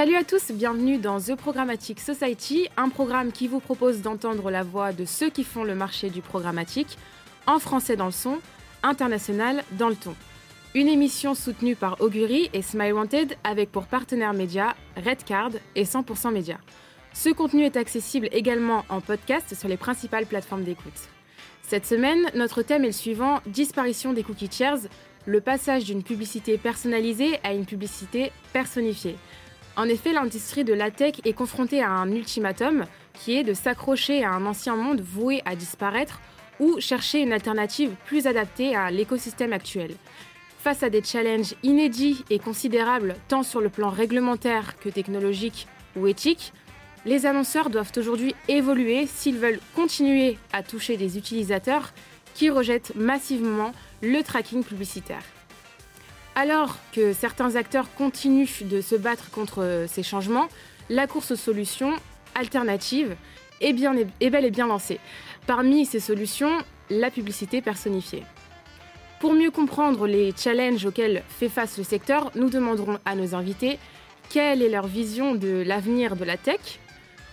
Salut à tous, bienvenue dans The Programmatic Society, un programme qui vous propose d'entendre la voix de ceux qui font le marché du programmatique, en français dans le son, international dans le ton. Une émission soutenue par Augury et Smile Wanted avec pour partenaires médias Redcard et 100% Média. Ce contenu est accessible également en podcast sur les principales plateformes d'écoute. Cette semaine, notre thème est le suivant disparition des cookie chairs, le passage d'une publicité personnalisée à une publicité personnifiée. En effet, l'industrie de la tech est confrontée à un ultimatum qui est de s'accrocher à un ancien monde voué à disparaître ou chercher une alternative plus adaptée à l'écosystème actuel. Face à des challenges inédits et considérables tant sur le plan réglementaire que technologique ou éthique, les annonceurs doivent aujourd'hui évoluer s'ils veulent continuer à toucher des utilisateurs qui rejettent massivement le tracking publicitaire. Alors que certains acteurs continuent de se battre contre ces changements, la course aux solutions alternatives est, bien, bel et bien lancée. Parmi ces solutions, la publicité personnifiée. Pour mieux comprendre les challenges auxquels fait face le secteur, nous demanderons à nos invités quelle est leur vision de l'avenir de la tech,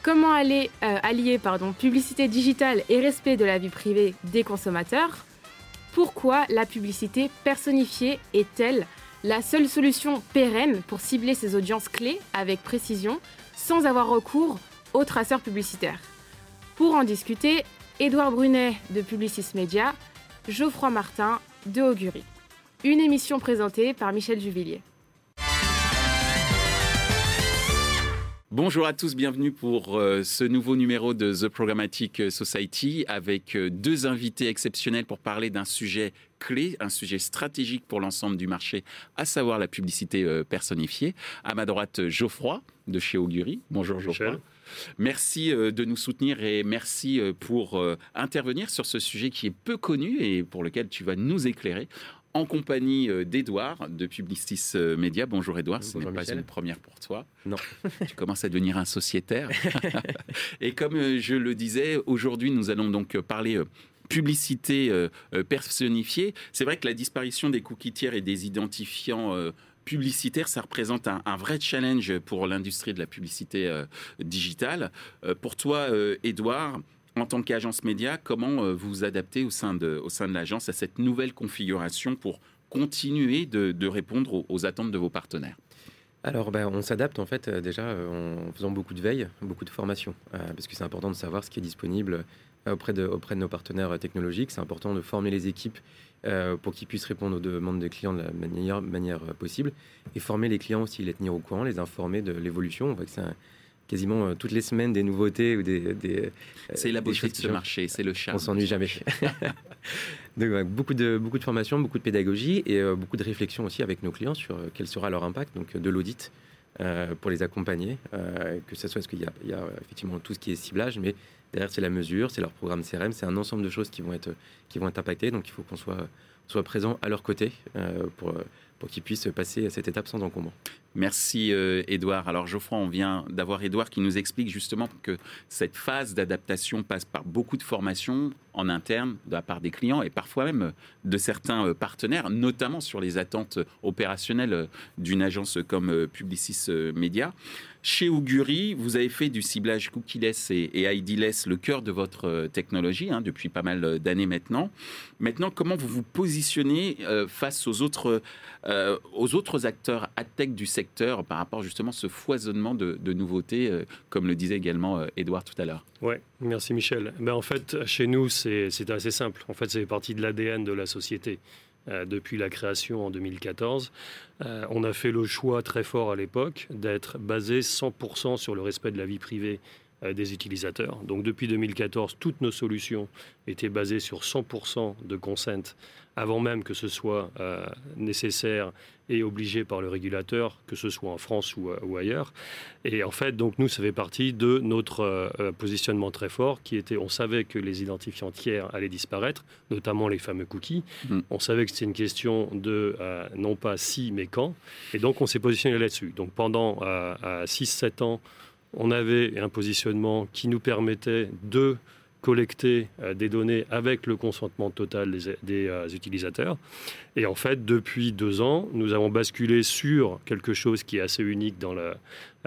comment aller, euh, allier publicité digitale et respect de la vie privée des consommateurs, pourquoi la publicité personnifiée est-elle la seule solution pérenne pour cibler ces audiences clés avec précision sans avoir recours aux traceurs publicitaires? Pour en discuter, Édouard Brunet de Publicis Media, Geoffroy Martin de Augury. Une émission présentée par Michel Juvillier. Bonjour à tous, bienvenue pour euh, ce nouveau numéro de The Programmatic Society avec euh, deux invités exceptionnels pour parler d'un sujet clé, un sujet stratégique pour l'ensemble du marché, à savoir la publicité euh, personnifiée. À ma droite, Geoffroy de chez Augury. Bonjour Geoffroy. Merci de nous soutenir et merci pour intervenir sur ce sujet qui est peu connu et pour lequel tu vas nous éclairer en compagnie euh, d'Edouard de Publicis euh, Media. Bonjour Edouard, ce n'est pas une première pour toi. Non. tu commences à devenir un sociétaire. Et comme euh, je le disais, aujourd'hui nous allons donc parler publicité personnifiée. C'est vrai que la disparition des cookies tiers et des identifiants publicitaires, ça représente un, vrai challenge pour l'industrie de la publicité digitale. pour toi, Edouard, en tant qu'agence média, comment euh, vous vous adaptez au sein de, au sein de l'agence à cette nouvelle configuration pour continuer de, répondre aux, attentes de vos partenaires? Alors, ben, on s'adapte en fait euh, déjà euh, en faisant beaucoup de veille, beaucoup de formation, parce que c'est important de savoir ce qui est disponible auprès de, auprès de nos partenaires technologiques. C'est important de former les équipes pour qu'ils puissent répondre aux demandes des clients de la meilleure manière possible, et former les clients aussi, les tenir au courant, les informer de l'évolution. On voit que c'est un, quasiment euh, toutes les semaines des nouveautés ou des. Euh, c'est la beauté de ce marché, c'est le charme. On s'ennuie jamais. donc beaucoup de beaucoup de formation, beaucoup de pédagogie et euh, beaucoup de réflexion aussi avec nos clients sur quel sera leur impact donc de l'audit pour les accompagner, que ce soit parce qu'il y, y, a effectivement tout ce qui est ciblage, mais derrière c'est la mesure, c'est leur programme CRM, c'est un ensemble de choses qui vont être qui vont être impactées, donc il faut qu'on soit soit présent à leur côté pour pour qu'ils puissent passer à cette étape sans encombre. Merci Edouard. Euh, Alors Geoffroy, on vient d'avoir Edouard qui nous explique justement que cette phase d'adaptation passe par beaucoup de formations en interne de la part des clients et parfois même de certains euh, partenaires, notamment sur les attentes opérationnelles euh, d'une agence comme Publicis Media. Chez Augury, vous avez fait du ciblage cookieless et, et IDless le cœur de votre technologie hein, depuis pas mal d'années maintenant. Maintenant, comment vous vous positionnez face aux autres, aux autres acteurs ad tech du secteur par rapport justement à ce foisonnement de, nouveautés, euh, comme le disait également Edouard euh, tout à l'heure Oui, merci Michel. Ben, en fait, chez nous, c'est assez simple. En fait, c'est partie de l'ADN de la société. Euh, depuis la création en 2014. on a fait le choix très fort à l'époque d'être basé 100% sur le respect de la vie privée des utilisateurs. Donc depuis 2014, toutes nos solutions étaient basées sur 100% de consent avant même que ce soit nécessaire et obligé par le régulateur, que ce soit en France ou, euh, ailleurs. Et en fait, donc nous, ça fait partie de notre euh, euh, positionnement très fort, qui était, on savait que les identifiants tiers allaient disparaître, notamment les fameux cookies. Mm. On savait que c'était une question de non pas si, mais quand. Et donc, on s'est positionné là-dessus. Donc, pendant 6-7 ans, on avait un positionnement qui nous permettait de collecter des données avec le consentement total des, utilisateurs. Et en fait, depuis deux ans, nous avons basculé sur quelque chose qui est assez unique dans la,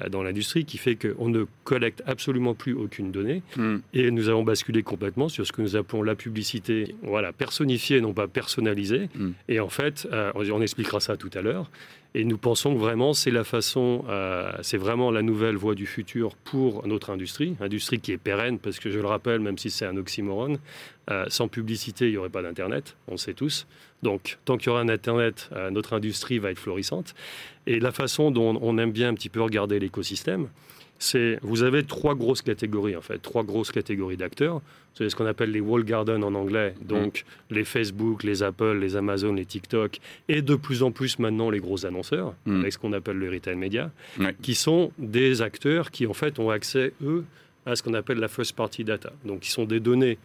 euh, dans l'industrie qui fait qu'on ne collecte absolument plus aucune donnée. Hmm. Et nous avons basculé complètement sur ce que nous appelons la publicité voilà, personnifiée, non pas personnalisée. Hmm. Et en fait, euh, on expliquera ça tout à l'heure. Et nous pensons que vraiment, c'est la façon, euh, c'est vraiment la nouvelle voie du futur pour notre industrie. Industrie qui est pérenne, parce que je le rappelle, même si c'est un oxymorone, sans publicité, il n'y aurait pas d'Internet, on le sait tous. Donc, tant qu'il y aura un Internet, notre industrie va être florissante. Et la façon dont on aime bien un petit peu regarder l'écosystème, c'est vous avez trois grosses catégories en fait, trois grosses catégories d'acteurs. C'est ce qu'on appelle les wall gardens en anglais, donc mm. les Facebook, les Apple, les Amazon, les TikTok, et de plus en plus maintenant les gros annonceurs, mm. avec ce qu'on appelle le retail media, qui sont des acteurs qui en fait ont accès eux à ce qu'on appelle la first party data. Donc, qui sont des données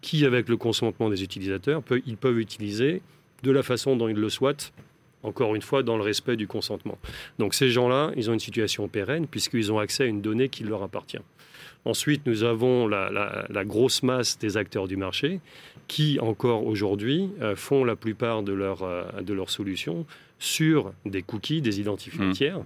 qui, avec le consentement des utilisateurs, ils peuvent utiliser de la façon dont ils le souhaitent encore une fois, dans le respect du consentement. Donc ces gens-là, ils ont une situation pérenne puisqu'ils ont accès à une donnée qui leur appartient. Ensuite, nous avons la, grosse masse des acteurs du marché qui, encore aujourd'hui, euh, font la plupart de, leur, euh, de leurs solutions sur des cookies, des identifiants mmh. tiers.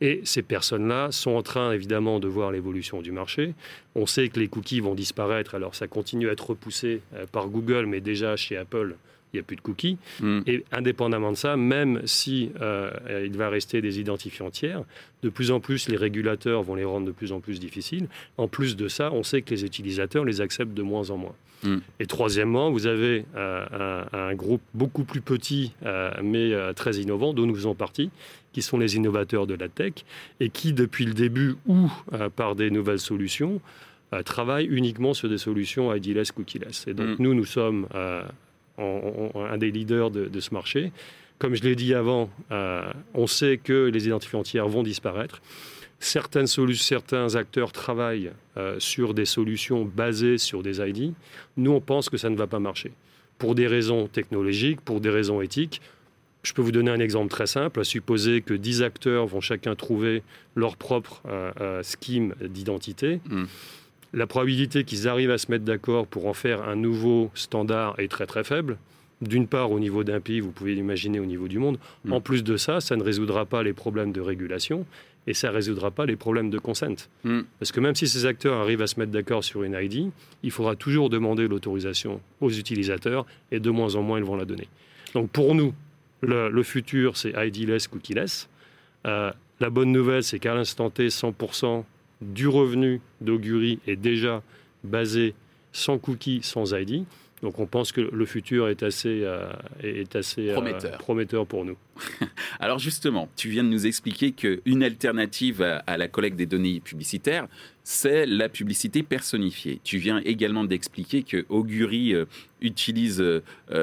Et ces personnes-là sont en train, évidemment, de voir l'évolution du marché. On sait que les cookies vont disparaître, alors ça continue à être repoussé euh, par Google, mais déjà chez Apple, il n'y a plus de cookies. Hmm. Et indépendamment de ça, même si euh, il va rester des identifiants tiers, de plus en plus les régulateurs vont les rendre de plus en plus difficiles. En plus de ça, on sait que les utilisateurs les acceptent de moins en moins. Hmm. Et troisièmement, vous avez euh, un, groupe beaucoup plus petit, euh, mais très innovant, dont nous faisons partie, qui sont les innovateurs de la tech, et qui, depuis le début ou par des nouvelles solutions, travaillent uniquement sur des solutions IDless, cookieless. Et donc, hmm. nous, nous sommes un des leaders de, ce marché. Comme je l'ai dit avant, euh, on sait que les identifiants tiers vont disparaître. Certains acteurs travaillent euh, sur des solutions basées sur des ID. Nous, on pense que ça ne va pas marcher. Pour des raisons technologiques, pour des raisons éthiques. Je peux vous donner un exemple très simple. À supposer que 10 acteurs vont chacun trouver leur propre euh, scheme d'identité. Hmm la probabilité qu'ils arrivent à se mettre d'accord pour en faire un nouveau standard est très très faible. D'une part, au niveau d'un pays, vous pouvez l'imaginer au niveau du monde. Mm. En plus de ça, ça ne résoudra pas les problèmes de régulation et ça ne résoudra pas les problèmes de consent. Mm. Parce que même si ces acteurs arrivent à se mettre d'accord sur une ID, il faudra toujours demander l'autorisation aux utilisateurs et de moins en moins ils vont la donner. Donc pour nous, le, futur, c'est ID-less, cookie-less. Euh, la bonne nouvelle, c'est qu'à l'instant T, 100% du revenu d'Augury est déjà basé sans cookies, sans ID. Donc on pense que le futur est assez, euh, est assez euh, prometteur. prometteur. pour nous. Alors justement, tu viens de nous expliquer qu'une alternative à, la collecte des données publicitaires, c'est la publicité personnifiée. Tu viens également d'expliquer que Augury euh, utilise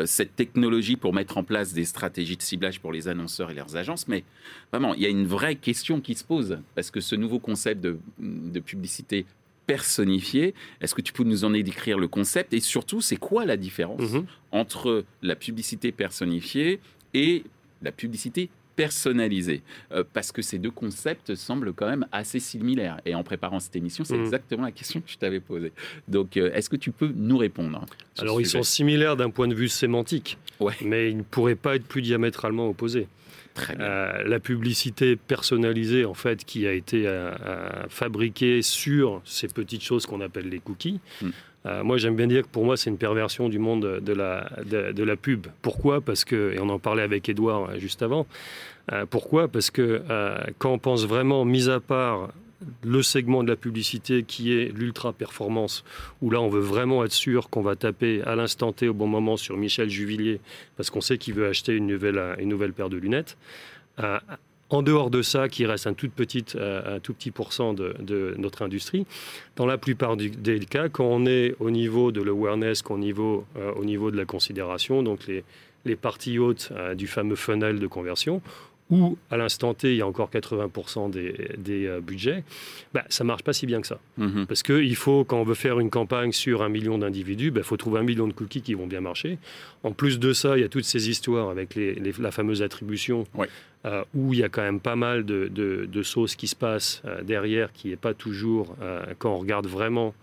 cette technologie pour mettre en place des stratégies de ciblage pour les annonceurs et leurs agences. Mais vraiment, il y a une vraie question qui se pose, parce que ce nouveau concept de, de publicité personnifié. Est-ce que tu peux nous en décrire le concept et surtout, c'est quoi la différence mhm. entre la publicité personnifiée et la publicité personnalisée euh, Parce que ces deux concepts semblent quand même assez similaires. Et en préparant cette émission, c'est mhm. exactement la question que je t'avais posée. Donc, euh, est-ce que tu peux nous répondre Alors, ils sont similaires d'un point de vue sémantique, mais ils ne pourraient pas être plus diamétralement opposés. Euh, la publicité personnalisée, en fait, qui a été fabriquée sur ces petites choses qu'on appelle les cookies. Hmm. moi, j'aime bien dire que pour moi, c'est une perversion du monde de la, de, la pub. Pourquoi? Parce que, et on en parlait avec Edouard juste avant, pourquoi? Parce que quand on pense vraiment, mis à part le segment de la publicité qui est l'ultra performance, où là on veut vraiment être sûr qu'on va taper à l'instant T au bon moment sur Michel Juvillier parce qu'on sait qu'il veut acheter une nouvelle, une nouvelle paire de lunettes. Euh, en dehors de ça, qui reste un tout petit, euh, pourcent de, notre industrie, dans la plupart des cas, quand on est au niveau de l'awareness, niveau, euh, au niveau de la considération, donc les, les parties hautes du fameux funnel de conversion, où à l'instant T, il y a encore 80% des, euh, budgets, bah, ça ne marche pas si bien que ça. Mhm. Parce qu'il faut, quand on veut faire une campagne sur un million d'individus, il bah, faut trouver un million de cookies qui vont bien marcher. En plus de ça, il y a toutes ces histoires avec la fameuse attribution, euh, où il y a quand même pas mal de, de, choses qui se passent euh, derrière, qui n'est pas toujours, quand on regarde vraiment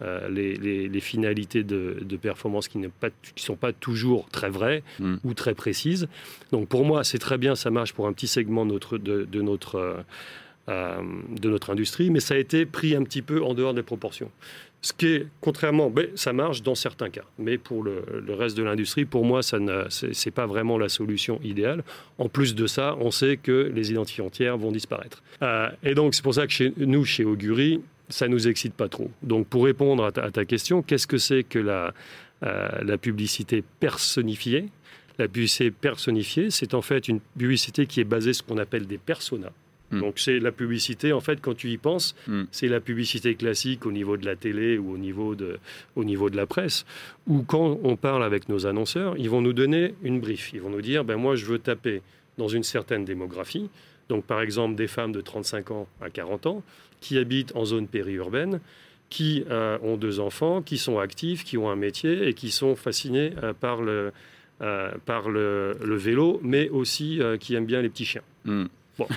les, finalités de, performance qui ne sont pas toujours très vraies mm. ou très précises. Donc pour moi, c'est très bien, ça marche pour un petit segment de notre, de notre de notre industrie, mais ça a été pris un petit peu en dehors des proportions. Ce qui est, contrairement, ben, ça marche dans certains cas, mais pour le, reste de l'industrie, pour moi, ce n'est pas vraiment la solution idéale. En plus de ça, on sait que les identifiants tiers vont disparaître. Euh, et donc, c'est pour ça que chez nous, chez Augury, ça ne nous excite pas trop. Donc, pour répondre à ta, question, qu'est-ce que c'est que la, euh, la publicité personnifiée? La publicité personnifiée, c'est en fait une publicité qui est basée sur ce qu'on appelle des personas. Hmm. Donc c'est la publicité, en fait, quand tu y penses, hmm. c'est la publicité classique au niveau de la télé ou au niveau de, au niveau de la presse, où quand on parle avec nos annonceurs, ils vont nous donner une brief. Ils vont nous dire, ben moi je veux taper dans une certaine démographie, donc par exemple des femmes de 35 ans à 40 ans, qui habitent en zone périurbaine, qui euh, ont deux enfants, qui sont actifs, qui ont un métier et qui sont fascinés euh, par, le, euh, par le, vélo, mais aussi qui aiment bien les petits chiens. Hmm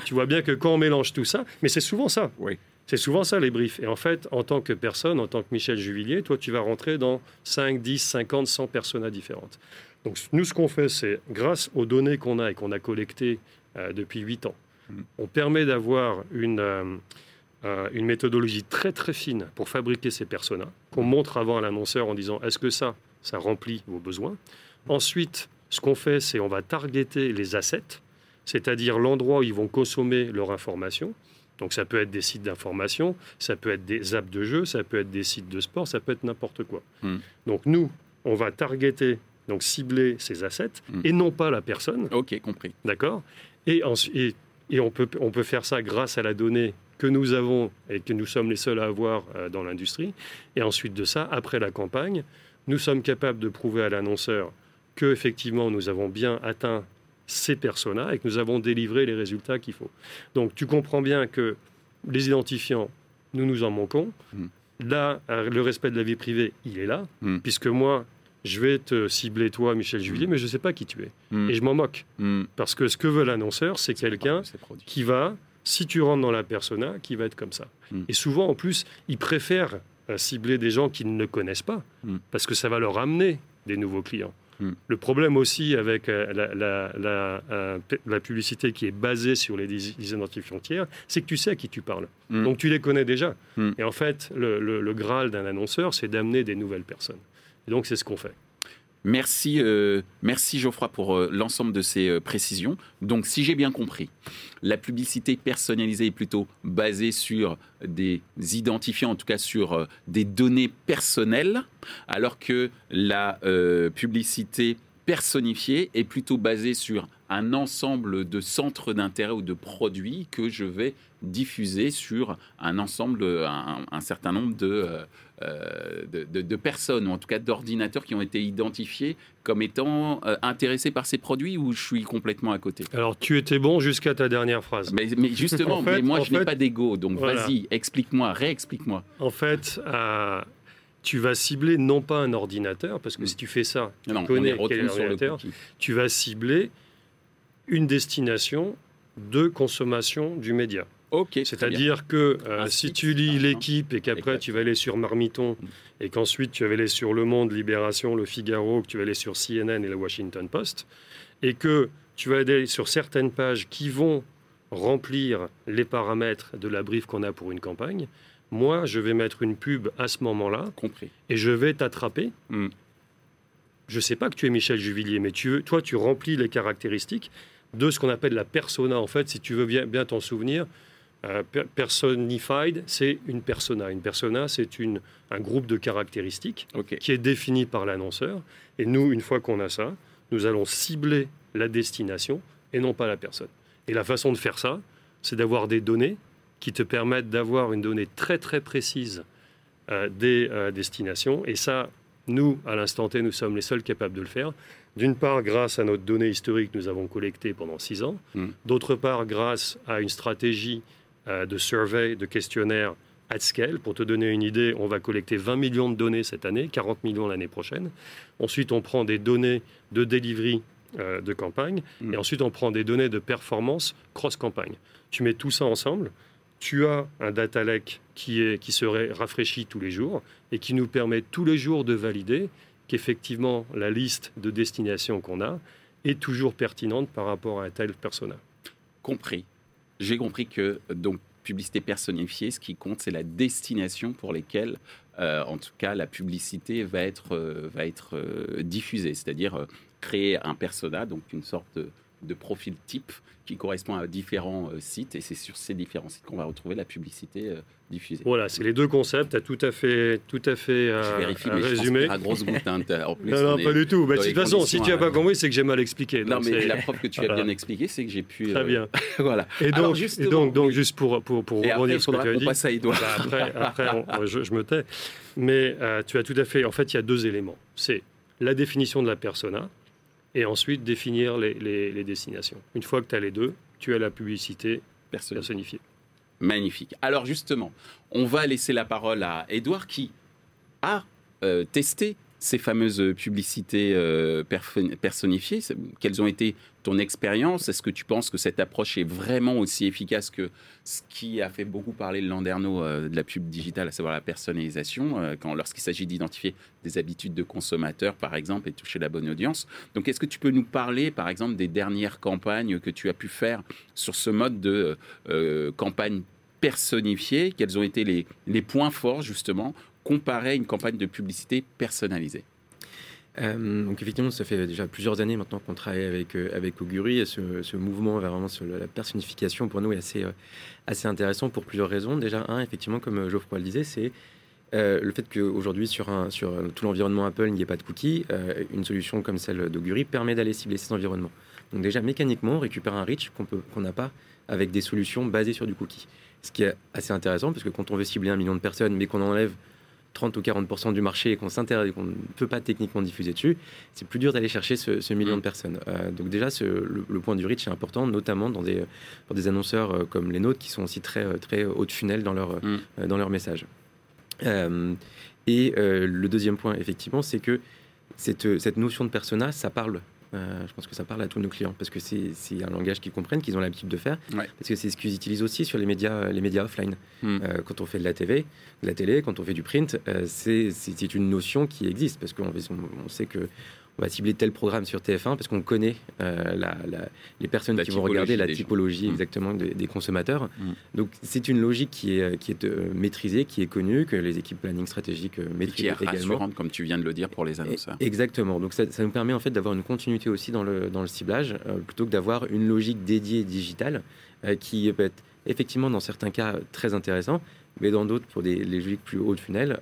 tu vois bien que quand on mélange tout ça, mais c'est souvent ça. Oui. C'est souvent ça les briefs. Et en fait, en tant que personne, en tant que Michel Juvillier, toi, tu vas rentrer dans 5, 10, 50, 100 personas différentes. Donc nous, ce qu'on fait, c'est grâce aux données qu'on a et qu'on a collectées depuis 8 ans. On permet d'avoir une, euh, euh, une méthodologie très très fine pour fabriquer ces personas, qu'on montre avant à l'annonceur en disant est-ce que ça, ça remplit vos besoins? Ensuite, ce qu'on fait, c'est on va targeter les assets c'est-à-dire l'endroit où ils vont consommer leur information. Donc ça peut être des sites d'information, ça peut être des apps de jeu, ça peut être des sites de sport, ça peut être n'importe quoi. Hmm. Donc nous, on va targeter, donc cibler ces assets hmm. et non pas la personne. Ok, compris. D'accord? Et, et, et, on, peut, on peut faire ça grâce à la donnée que nous avons et que nous sommes les seuls à avoir euh, dans l'industrie. Et ensuite de ça, après la campagne, nous sommes capables de prouver à l'annonceur que effectivement nous avons bien atteint ces personas et que nous avons délivré les résultats qu'il faut. Donc tu comprends bien que les identifiants, nous nous en manquons. Hmm. Là, euh, le respect de la vie privée, il est là, hmm. puisque moi, je vais te cibler toi, Michel hmm. Juvillier, mais je ne sais pas qui tu es. Et je m'en moque. Parce que ce que veut l'annonceur, c'est quelqu'un qui va, si tu rentres dans la persona, qui va être comme ça. Et souvent, en plus, ils préfèrent euh, cibler des gens qui ne le connaissent pas, parce que ça va leur amener des nouveaux clients. Le problème aussi avec euh, euh, la, publicité qui est basée sur les, identifiants tiers, c'est que tu sais à qui tu parles. Donc tu les connais déjà. Et en fait, le, le Graal d'un annonceur, c'est d'amener des nouvelles personnes. Et donc c'est ce qu'on fait. Merci, euh, merci Geoffroy pour euh, l'ensemble de ces euh, précisions. Donc, si j'ai bien compris, la publicité personnalisée est plutôt basée sur des identifiants, en tout cas sur des données personnelles, alors que la publicité personnifiée est plutôt basée sur un ensemble de centres d'intérêt ou de produits que je vais diffuser sur un ensemble, un, certain nombre de, euh, de, personnes, ou en tout cas d'ordinateurs qui ont été identifiés comme étant euh, intéressés par ces produits ou je suis complètement à côté? Alors, tu étais bon jusqu'à ta dernière phrase. Mais, justement, mais moi, je n'ai pas d'ego, donc vas-y, explique-moi, réexplique-moi. En fait, euh, tu vas cibler non pas un ordinateur, parce que mm. si tu fais ça, tu connais quel ordinateur, tu vas cibler une destination de consommation du média. C'est-à-dire que euh, si tu lis l'équipe et qu'après tu vas aller sur Marmiton et qu'ensuite tu vas aller sur Le Monde, Libération, Le Figaro, que tu vas aller sur CNN et le Washington Post, et que tu vas aller sur certaines pages qui vont remplir les paramètres de la brief qu'on a pour une campagne, moi je vais mettre une pub à ce moment-là, et je vais t'attraper. Hmm. Je ne sais pas que tu es Michel Juvillier, mais tu, toi tu remplis les caractéristiques de ce qu'on appelle la persona. En fait, si tu veux bien, t'en souvenir, personified, c'est une persona. Une persona, c'est un groupe de caractéristiques qui est défini par l'annonceur. Et nous, une fois qu'on a ça, nous allons cibler la destination et non pas la personne. Et la façon de faire ça, c'est d'avoir des données qui te permettent d'avoir une donnée très très précise euh, des euh, destinations. Et ça, nous, à l'instant T, nous sommes les seuls capables de le faire. D'une part, grâce à notre donnée historique que nous avons collectée pendant six ans. Hmm. D'autre part, grâce à une stratégie euh, de survey, de questionnaires at scale. Pour te donner une idée, on va collecter 20 millions de données cette année, 40 millions l'année prochaine. Ensuite, on prend des données de delivery euh, de campagne, mm. et ensuite on prend des données de performance cross-campagne. Tu mets tout ça ensemble, tu as un data lake qui, est, qui serait rafraîchi tous les jours et qui nous permet tous les jours de valider qu'effectivement la liste de destinations qu'on a est toujours pertinente par rapport à un tel persona. Compris. J'ai compris que donc publicité personnifiée, ce qui compte, c'est la destination pour lesquelles, euh, en tout cas, la publicité va être, euh, euh, diffusée. C'est-à-dire créer un persona, donc une sorte de, de profil type qui correspond à différents euh, sites et c'est sur ces différents sites qu'on va retrouver la publicité euh, diffusée. Voilà, c'est les deux concepts, tu as tout à fait, tout à fait euh, je vérifie, mais résumé. Je pense grosse goutte, hein, non, pas du tout. Bah, de toute façon, si tu n'as pas compris, c'est que j'ai mal expliqué. Non, mais la preuve que tu as bien expliqué, c'est que j'ai pu. Très bien. voilà. Et donc, et donc, donc, juste pour, pour, pour rebondir sur ce que tu as dit. Passe à Edouard. Bah, après, après je, je, me tais. Mais tu as tout à fait. En fait, il y a deux éléments. C'est la définition de la persona, et ensuite définir les, les, destinations. Une fois que tu as les deux, tu as la publicité personnifiée. Magnifique. Alors justement, on va laisser la parole à Edouard qui a euh, testé ces fameuses publicités euh, personnifiées Quelles ont été ton expérience? Est-ce que tu penses que cette approche est vraiment aussi efficace que ce qui a fait beaucoup parler le Landerneau euh, de la pub digitale, à savoir la personnalisation, euh, lorsqu'il s'agit d'identifier des habitudes de consommateurs, par exemple, et toucher la bonne audience? Donc, est-ce que tu peux nous parler, par exemple, des dernières campagnes que tu as pu faire sur ce mode de campagne personnifiée? Quels ont été les points forts, justement, comparer à une campagne de publicité personnalisée euh, donc effectivement, ça fait déjà plusieurs années maintenant qu'on travaille avec, euh, avec Augury et ce, mouvement vers vraiment sur la personnification pour nous est assez, euh, assez intéressant pour plusieurs raisons. Déjà, un, effectivement, comme Geoffroy le disait, c'est le fait qu'aujourd'hui sur, sur tout l'environnement Apple, il n'y ait pas de cookies. une solution comme celle d'Augury permet d'aller cibler ces environnements. Donc déjà, mécaniquement, on récupère un reach qu'on n'a pas avec des solutions basées sur du cookie. Ce qui est assez intéressant, parce que quand on veut cibler un million de personnes, mais qu'on enlève 30 ou 40 du marché et qu'on s'intéresse, qu'on ne peut pas techniquement diffuser dessus, c'est plus dur d'aller chercher ce, million de mm. personnes. Euh, donc déjà, le, point du reach est important, notamment dans des, pour des annonceurs euh, comme les nôtres qui sont aussi très, euh, très haut de funnel dans leur, mm. dans leur message. et le deuxième point, effectivement, c'est que cette, cette notion de persona, ça parle euh, je pense que ça parle à tous nos clients parce que c'est un langage qu'ils comprennent, qu'ils ont l'habitude de faire. Parce que c'est ce qu'ils utilisent aussi sur les médias, les médias offline. Hmm. Euh, quand on fait de la TV, de la télé, quand on fait du print, euh, c'est une notion qui existe parce qu'on on sait que on va cibler tel programme sur TF1 parce qu'on connaît euh, les personnes qui vont regarder la typologie mm. exactement des, consommateurs. Mm. Donc c'est une logique qui est, qui est euh, maîtrisée, qui est connue, que les équipes planning stratégiques euh, maîtrisent qui est également. comme tu viens de le dire pour les annonceurs. Exactement. Donc ça, nous permet en fait d'avoir une continuité aussi dans le, dans le ciblage, plutôt que d'avoir une logique dédiée digitale qui peut être effectivement dans certains cas très intéressant, mais dans d'autres, pour des logiques plus hautes de funnel,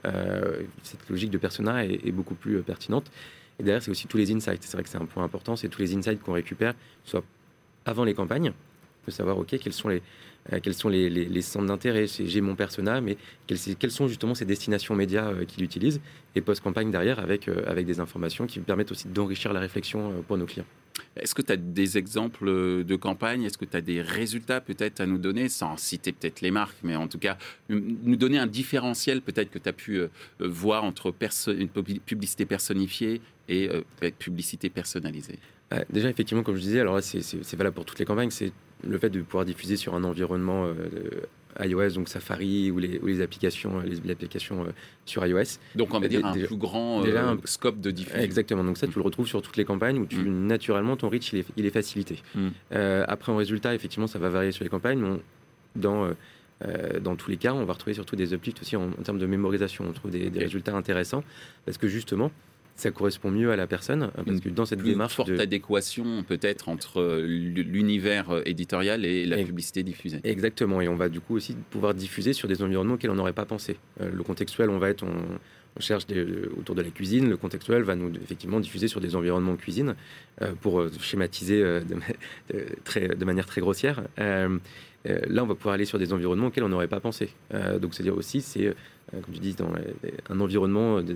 cette logique de persona est, est beaucoup plus pertinente. Et derrière, c'est aussi tous les insights. C'est vrai que c'est un point important, c'est tous les insights qu'on récupère, soit avant les campagnes, de savoir, OK, quels sont les, euh, centres d'intérêt. J'ai mon persona, mais quelles, sont justement ces destinations médias euh, qu'il utilise, et post-campagne derrière euh, avec des informations qui permettent aussi d'enrichir la réflexion pour nos clients. Est-ce que tu as des exemples de campagne Est-ce que tu as des résultats peut-être à nous donner, sans citer peut-être les marques, mais en tout cas, nous donner un différentiel peut-être que tu as pu voir entre une publicité personnifiée et publicité personnalisée. Déjà, effectivement, comme je disais, alors c'est valable pour toutes les campagnes, c'est le fait de pouvoir diffuser sur un environnement euh, iOS, donc Safari ou les, ou les applications, les, applications euh, sur iOS. Donc on va dire un plus grand euh, scope de diffusion. Exactement. Donc ça, tu le retrouves sur toutes les campagnes où tu, mm. naturellement ton reach il est, il est facilité. Mm. après en résultat, effectivement, ça va varier sur les campagnes. dans dans tous les cas, on va retrouver surtout des uplifts aussi en, termes de mémorisation. On trouve des, des résultats intéressants parce que justement, ça correspond mieux à la personne hein, parce que dans cette démarche forte adéquation peut-être entre euh, l'univers euh, éditorial et la publicité diffusée. Exactement, et on va du coup aussi pouvoir diffuser sur des environnements auxquels on n'aurait pas pensé. Euh, le contextuel, on va être on, cherche autour de la cuisine, le contextuel va nous effectivement diffuser sur des environnements cuisine pour schématiser de, très, de, manière très grossière. Là, on va pouvoir aller sur des environnements auxquels on n'aurait pas pensé. donc, c'est-à-dire aussi, c'est euh, comme tu dis, dans un environnement de,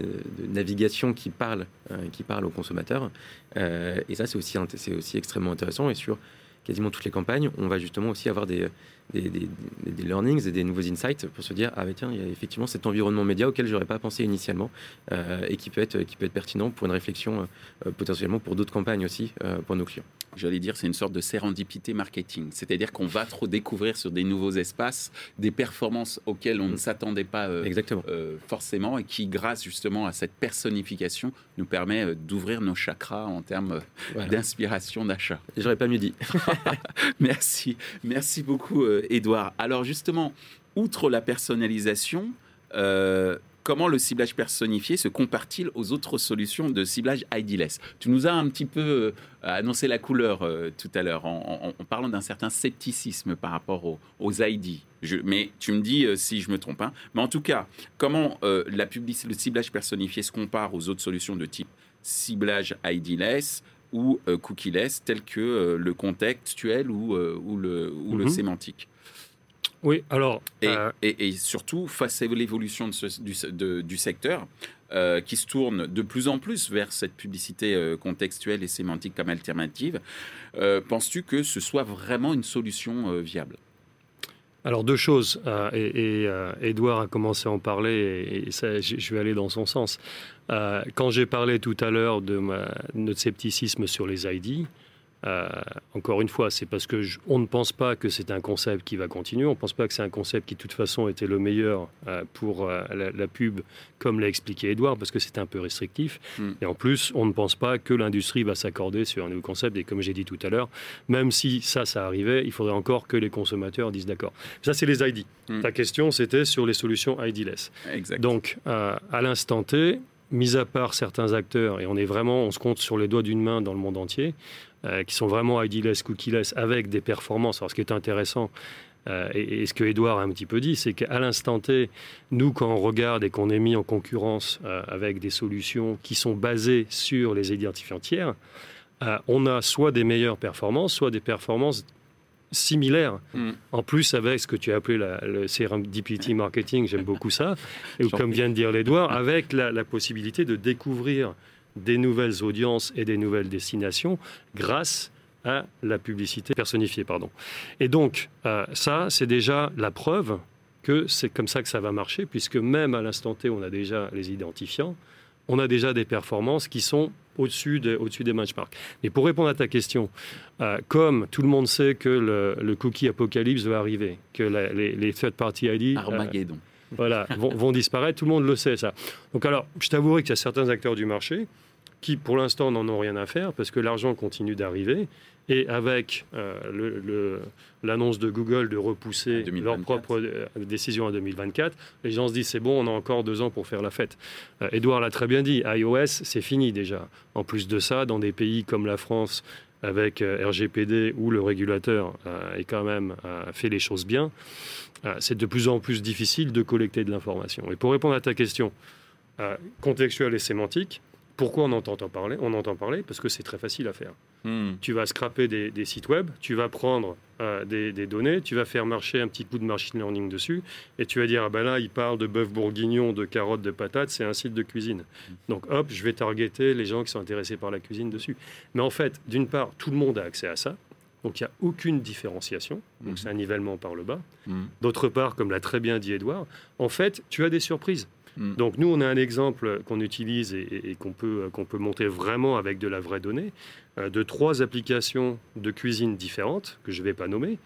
navigation qui parle, euh, qui parle aux consommateurs. Euh, et ça, c'est aussi, c'est aussi extrêmement intéressant. Et sur quasiment toutes les campagnes, on va justement aussi avoir des, des, des, learnings et des nouveaux insights pour se dire ah tiens il y a effectivement cet environnement média auquel j'aurais pas pensé initialement et qui peut être qui peut être pertinent pour une réflexion potentiellement pour d'autres campagnes aussi pour nos clients j'allais dire, c'est une sorte de sérendipité marketing. C'est-à-dire qu'on va trop découvrir sur des nouveaux espaces des performances auxquelles on ne mm. s'attendait pas euh, euh, forcément et qui, grâce justement à cette personnification, nous permet euh, d'ouvrir nos chakras en termes d'inspiration d'achat. J'aurais pas mieux dit. Merci. Merci beaucoup, Edouard. Alors justement, outre la personnalisation, comment le ciblage personnifié se compare-t-il aux autres solutions de ciblage ID-less Tu nous as un petit peu euh, annoncé la couleur euh, tout à l'heure en, parlant d'un certain scepticisme par rapport aux, ID. mais tu me dis euh, si je me trompe. Hein. Mais en tout cas, comment le ciblage personnifié se compare aux autres solutions de type ciblage ID-less ou cookie-less, tels que le contextuel ou, ou le, ou le mhm. sémantique oui, alors. Euh, et, surtout, face à l'évolution du, secteur, euh, qui se tourne de plus en plus vers cette publicité euh, contextuelle et sémantique comme alternative, penses-tu que ce soit vraiment une solution viable? Alors deux choses, et, Edouard a commencé à en parler, et, ça, je vais aller dans son sens. quand j'ai parlé tout à l'heure de, notre scepticisme sur les ID, euh, encore une fois, c'est parce que on ne pense pas que c'est un concept qui va continuer. On ne pense pas que c'est un concept qui, de toute façon, était le meilleur euh, pour euh, la, pub, comme l'a expliqué Edouard, parce que c'est un peu restrictif. Mm. Et en plus, on ne pense pas que l'industrie va s'accorder sur un nouveau concept. Et comme j'ai dit tout à l'heure, même si ça, ça arrivait, il faudrait encore que les consommateurs disent d'accord. Ça, c'est les ID. Mm. Ta question, c'était sur les solutions ID-less. Donc, à l'instant T, mis à part certains acteurs, et on est vraiment, on se compte sur les doigts d'une main dans le monde entier, euh, qui sont vraiment ID-less, cookie-less, avec des performances. Alors, ce qui est intéressant, euh, et, ce que Edouard a un petit peu dit, c'est qu'à l'instant T, nous, quand on regarde et qu'on est mis en concurrence euh, avec des solutions qui sont basées sur les identifiants tiers, on a soit des meilleures performances, soit des performances similaires. Mm. En plus, avec ce que tu as appelé le serendipity marketing, j'aime beaucoup ça, et comme vient de dire Edouard, avec la possibilité de découvrir des nouvelles audiences et des nouvelles destinations grâce à la publicité personnifiée. Pardon. Et donc, euh, ça, c'est déjà la preuve que c'est comme ça que ça va marcher, puisque même à l'instant T, on a déjà les identifiants, on a déjà des performances qui sont au-dessus au des benchmarks. Mais pour répondre à ta question, euh, comme tout le monde sait que le, cookie apocalypse va arriver, que les, les third-party ID... Euh, Armageddon. Voilà, vont, vont, disparaître, tout le monde le sait, ça. Donc alors, je t'avouerai qu'il y a certains acteurs du marché qui pour l'instant n'en ont rien à faire parce que l'argent continue d'arriver. Et avec euh, l'annonce de Google de repousser leur propre euh, décision en 2024, les gens se disent c'est bon, on a encore deux ans pour faire la fête. Euh, Edouard l'a très bien dit, iOS, c'est fini déjà. En plus de ça, dans des pays comme la France, avec RGPD, où le régulateur est quand même fait les choses bien, c'est de plus en plus difficile de collecter de l'information. Et pour répondre à ta question, contextuelle et sémantique, pourquoi on entend parler On entend parler parce que c'est très facile à faire. Hmm. Tu vas scraper des, sites web, tu vas prendre euh, des, données, tu vas faire marcher un petit coup de machine learning dessus, et tu vas dire ah ben là il parle de bœuf bourguignon, de carottes, de patates, c'est un site de cuisine. Hmm. Donc hop, je vais targeter les gens qui sont intéressés par la cuisine dessus. Mais en fait, d'une part, tout le monde a accès à ça. Donc il n'y a aucune différenciation, donc hmm. c'est un nivellement par le bas. D'autre part, comme l'a très bien dit Edouard, en fait, tu as des surprises. Mm. Donc nous, on a un exemple qu'on utilise et, qu'on peut, qu'on peut monter vraiment avec de la vraie donnée, euh, de trois applications de cuisine différentes, que je ne vais pas nommer.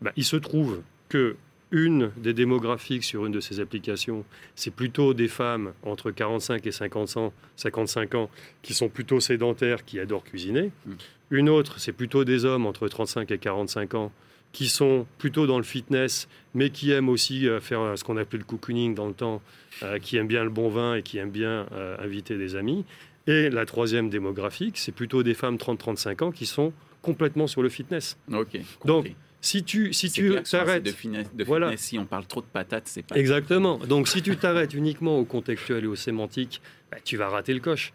Bah, il se trouve que une des démographiques sur une de ces applications, c'est plutôt des femmes entre 45 et 50 ans, 55 ans qui sont plutôt sédentaires, qui adorent cuisiner. Mm. Une autre, c'est plutôt des hommes entre 35 et 45 ans qui sont plutôt dans le fitness, mais qui aiment aussi euh, faire euh, ce qu'on appelle le cocooning dans le temps, euh, qui aiment bien le bon vin et qui aiment bien inviter des amis. Et la troisième démographique, c'est plutôt des femmes 30-35 ans qui sont complètement sur le fitness. Ok. Donc, si tu si tu t'arrêtes de, de voilà. si on parle trop de patates, c'est pas exactement. Donc si tu t'arrêtes uniquement au contextuel et au sémantique, bah, tu vas rater le coche.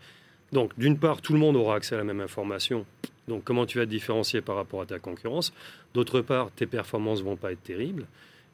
Donc d'une part, tout le monde aura accès à la même information. Donc comment tu vas te différencier par rapport à ta concurrence? D'autre part, tes performances vont pas être terribles.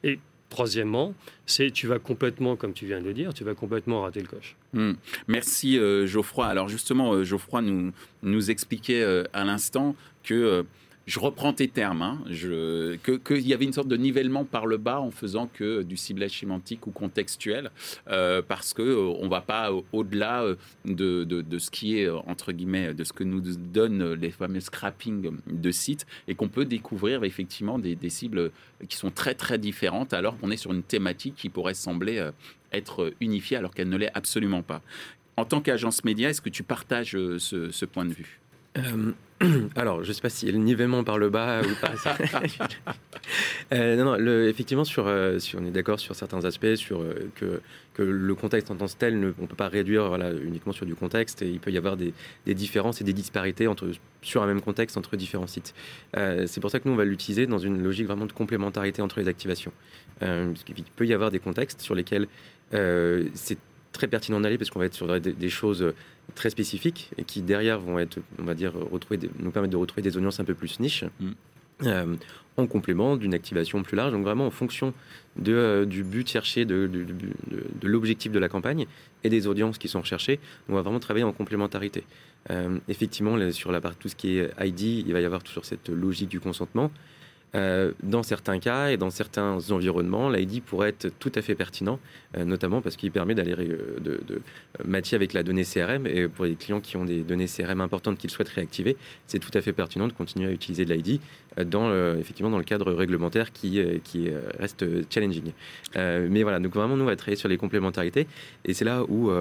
Et troisièmement, c'est tu vas complètement, comme tu viens de le dire, tu vas complètement rater le coche. Hmm. Merci euh, Geoffroy. Alors justement, euh, Geoffroy nous, nous expliquait euh, à l'instant que je reprends tes termes, hein, qu'il y avait une sorte de nivellement par le bas en faisant que du ciblage sémantique ou contextuel, euh, parce que euh, on va pas au-delà de, ce qui est entre guillemets de ce que nous donnent les fameux scrapping de sites et qu'on peut découvrir effectivement des, cibles qui sont très très différentes alors qu'on est sur une thématique qui pourrait sembler être unifiée alors qu'elle ne l'est absolument pas. En tant qu'agence média, est-ce que tu partages ce point de vue? alors, je ne sais pas si le nivellement par le bas ou pas. Euh, non, non, effectivement, sur, euh, si on est d'accord sur certains aspects, sur euh, que, que, le contexte en tant que tel, ne, on ne peut pas réduire voilà, uniquement sur du contexte, et il peut y avoir des, des différences et des disparités entre, sur un même contexte entre différents sites. c'est pour ça que nous, on va l'utiliser dans une logique vraiment de complémentarité entre les activations. parce qu'il peut y avoir des contextes sur lesquels c'est très pertinent d'aller parce qu'on va être sur des, choses très spécifiques et qui derrière vont être, on va dire, retrouver nous permettre de retrouver des audiences un peu plus niches. Mm. Euh, en complément d'une activation plus large, donc vraiment en fonction de, euh, du but cherché, de, de, de, l'objectif de la campagne et des audiences qui sont recherchées, on va vraiment travailler en complémentarité. Euh, effectivement, sur la partie tout ce qui est ID, il va y avoir toujours cette logique du consentement. Euh, dans certains cas et dans certains environnements, l'ID pourrait être tout à fait pertinent, euh, notamment parce qu'il permet d'aller euh, de, de, matcher avec la donnée CRM. Et pour les clients qui ont des données CRM importantes qu'ils souhaitent réactiver, c'est tout à fait pertinent de continuer à utiliser de l'ID dans le, effectivement dans le cadre réglementaire qui, qui reste challenging. mais voilà, donc vraiment, nous, on va travailler sur les complémentarités. Et c'est là où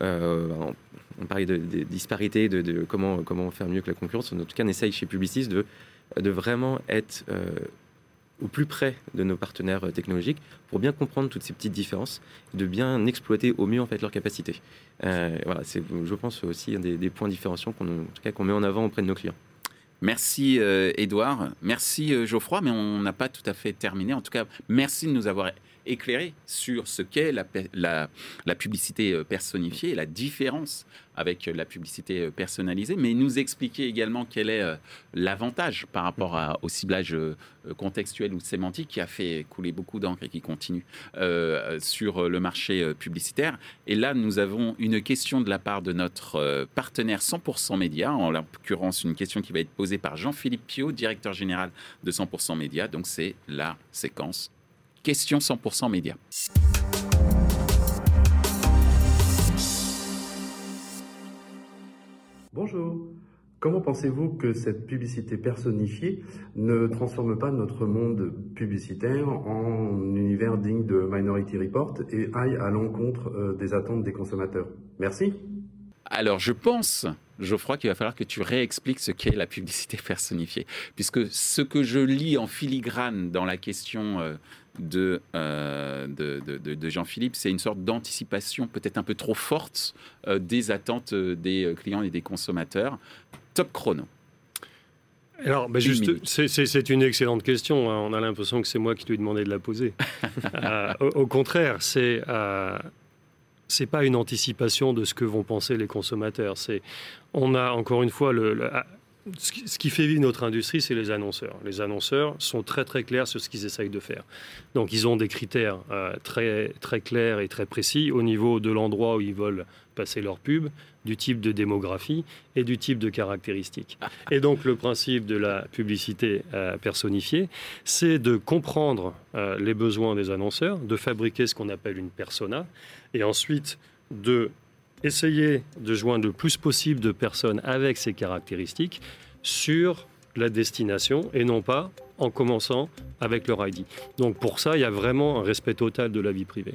on parlait de, de disparités, de, de, comment, comment faire mieux que la concurrence. En tout cas, on essaye chez Publicis de de vraiment être euh, au plus près de nos partenaires euh, technologiques pour bien comprendre toutes ces petites différences, de bien exploiter au mieux en fait leurs capacités. Euh, voilà, c'est, je pense aussi un des, points différenciants qu'on, en met en avant auprès de nos clients. Merci Edouard, merci Geoffroy, mais on n'a pas tout à fait terminé. En tout cas, merci de nous avoir éclairé sur ce qu'est la, publicité euh, personnifiée la différence avec la publicité euh, personnalisée, mais nous expliquer également quel est euh, l'avantage par rapport au ciblage contextuel ou sémantique qui a fait couler beaucoup d'encre et qui continue sur le marché publicitaire. Et là, nous avons une question de la part de notre partenaire 100% Média, en l'occurrence une question qui va être posée par Jean-Philippe Pio, directeur général de 100% Média. Donc c'est la séquence Question 100% média. Bonjour. Comment pensez-vous que cette publicité personnifiée ne transforme pas notre monde publicitaire en univers digne de Minority Report et aille à l'encontre euh, des attentes des consommateurs? Merci. Alors, je pense, Geoffroy, qu'il va falloir que tu réexpliques ce qu'est la publicité personnifiée. Puisque ce que je lis en filigrane dans la question euh, euh, de, de, Jean-Philippe, c'est une sorte d'anticipation peut-être un peu trop forte euh, des attentes euh, des clients et des consommateurs. Top chrono. Alors, bah, juste, c'est une excellente question. Hein. On a l'impression que c'est moi qui lui ai demandé de la poser. au, contraire, c'est c'est pas une anticipation de ce que vont penser les consommateurs. C'est on a encore une fois le ce qui fait vivre notre industrie, c'est les annonceurs. Les annonceurs sont très très clairs sur ce qu'ils essayent de faire. Donc ils ont des critères euh, très, très clairs et très précis au niveau de l'endroit où ils veulent passer leur pub, du type de démographie et du type de caractéristiques. Et donc le principe de la publicité euh, personnifiée, c'est de comprendre euh, les besoins des annonceurs, de fabriquer ce qu'on appelle une persona, et ensuite de essayer de joindre le plus possible de personnes avec ces caractéristiques sur la destination et non pas en commençant avec leur ID. Donc pour ça, il y a vraiment un respect total de la vie privée.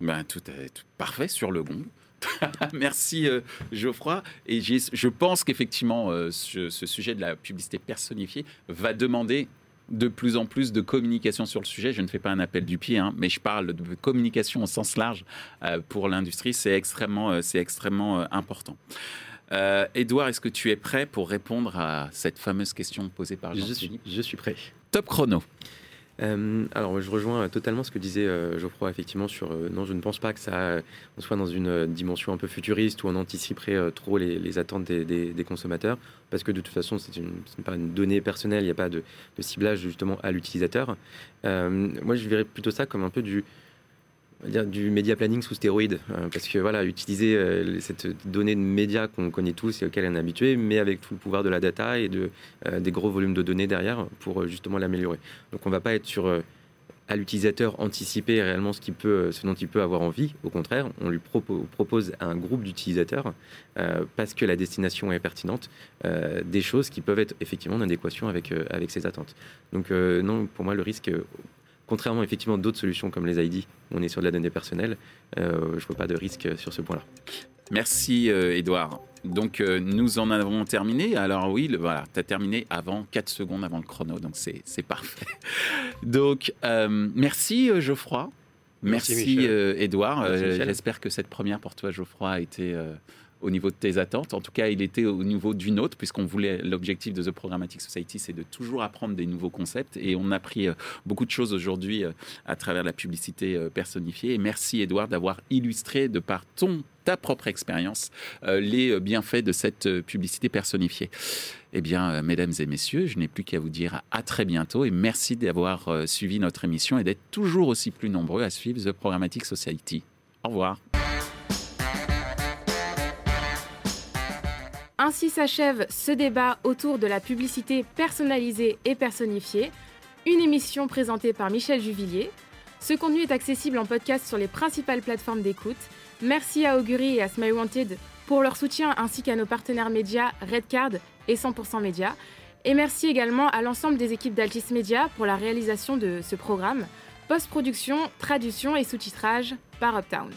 Ben, tout est parfait sur le gong. Merci euh, Geoffroy. Et je pense qu'effectivement, euh, ce, sujet de la publicité personnifiée va demander de plus en plus de communication sur le sujet. Je ne fais pas un appel du pied, hein, mais je parle de communication au sens large euh, pour l'industrie. C'est extrêmement, euh, c'est extrêmement euh, important. Edouard, est-ce que tu es prêt pour répondre à cette fameuse question posée par Jean-Philippe? je suis prêt. Top chrono. Euh, alors, je rejoins totalement ce que disait euh, Geoffroy, effectivement, sur euh, non, je ne pense pas que ça on soit dans une dimension un peu futuriste où on anticiperait trop les, attentes des, consommateurs, parce que de toute façon, ce n'est pas une donnée personnelle, il n'y a pas de, ciblage justement à l'utilisateur. moi, je verrais plutôt ça comme un peu du dire, du média planning sous stéroïde, parce que voilà, utiliser cette donnée de médias qu'on connaît tous et auxquelles on est habitué, mais avec tout le pouvoir de la data et de, des gros volumes de données derrière pour justement l'améliorer. Donc on ne va pas être sur à l'utilisateur anticiper réellement ce, dont il peut avoir envie. Au contraire, on lui propose à un groupe d'utilisateurs, euh, parce que la destination est pertinente, euh, des choses qui peuvent être effectivement en adéquation avec, euh, avec ses attentes. Donc non, pour moi, le risque, contrairement effectivement d'autres solutions comme les ID, on est sur de la donnée personnelle, je ne vois pas de risque sur ce point-là. Merci Edouard. Donc euh, nous en avons terminé. Alors oui, voilà, tu as terminé avant 4 secondes avant le chrono, donc c'est parfait. donc euh, merci euh, Geoffroy. Merci, Edouard. J'espère que cette première pour toi Geoffroy a été au niveau de tes attentes. En tout cas, il était au niveau d'une autre, puisqu'on voulait l'objectif de The Programmatic Society, c'est de toujours apprendre des nouveaux concepts. Et on a appris beaucoup de choses aujourd'hui à travers la publicité personnifiée. Et merci, Edouard, d'avoir illustré de par ton ta propre expérience euh, les bienfaits de cette euh, publicité personnifiée. Eh bien, euh, mesdames et messieurs, je n'ai plus qu'à vous dire à très bientôt et merci d'avoir suivi notre émission et d'être toujours aussi plus nombreux à suivre The Programmatic Society. Au revoir. Ainsi s'achève ce débat autour de la publicité personnalisée et personnifiée, une émission présentée par Michel Juvillier. Ce contenu est accessible en podcast sur les principales plateformes d'écoute Merci à Augury et à Smile Wanted pour leur soutien ainsi qu'à nos partenaires médias Redcard et 100% Média. Et merci également à l'ensemble des équipes d'Altis Media pour la réalisation de ce programme. Post-production, traduction et sous-titrage par Uptown.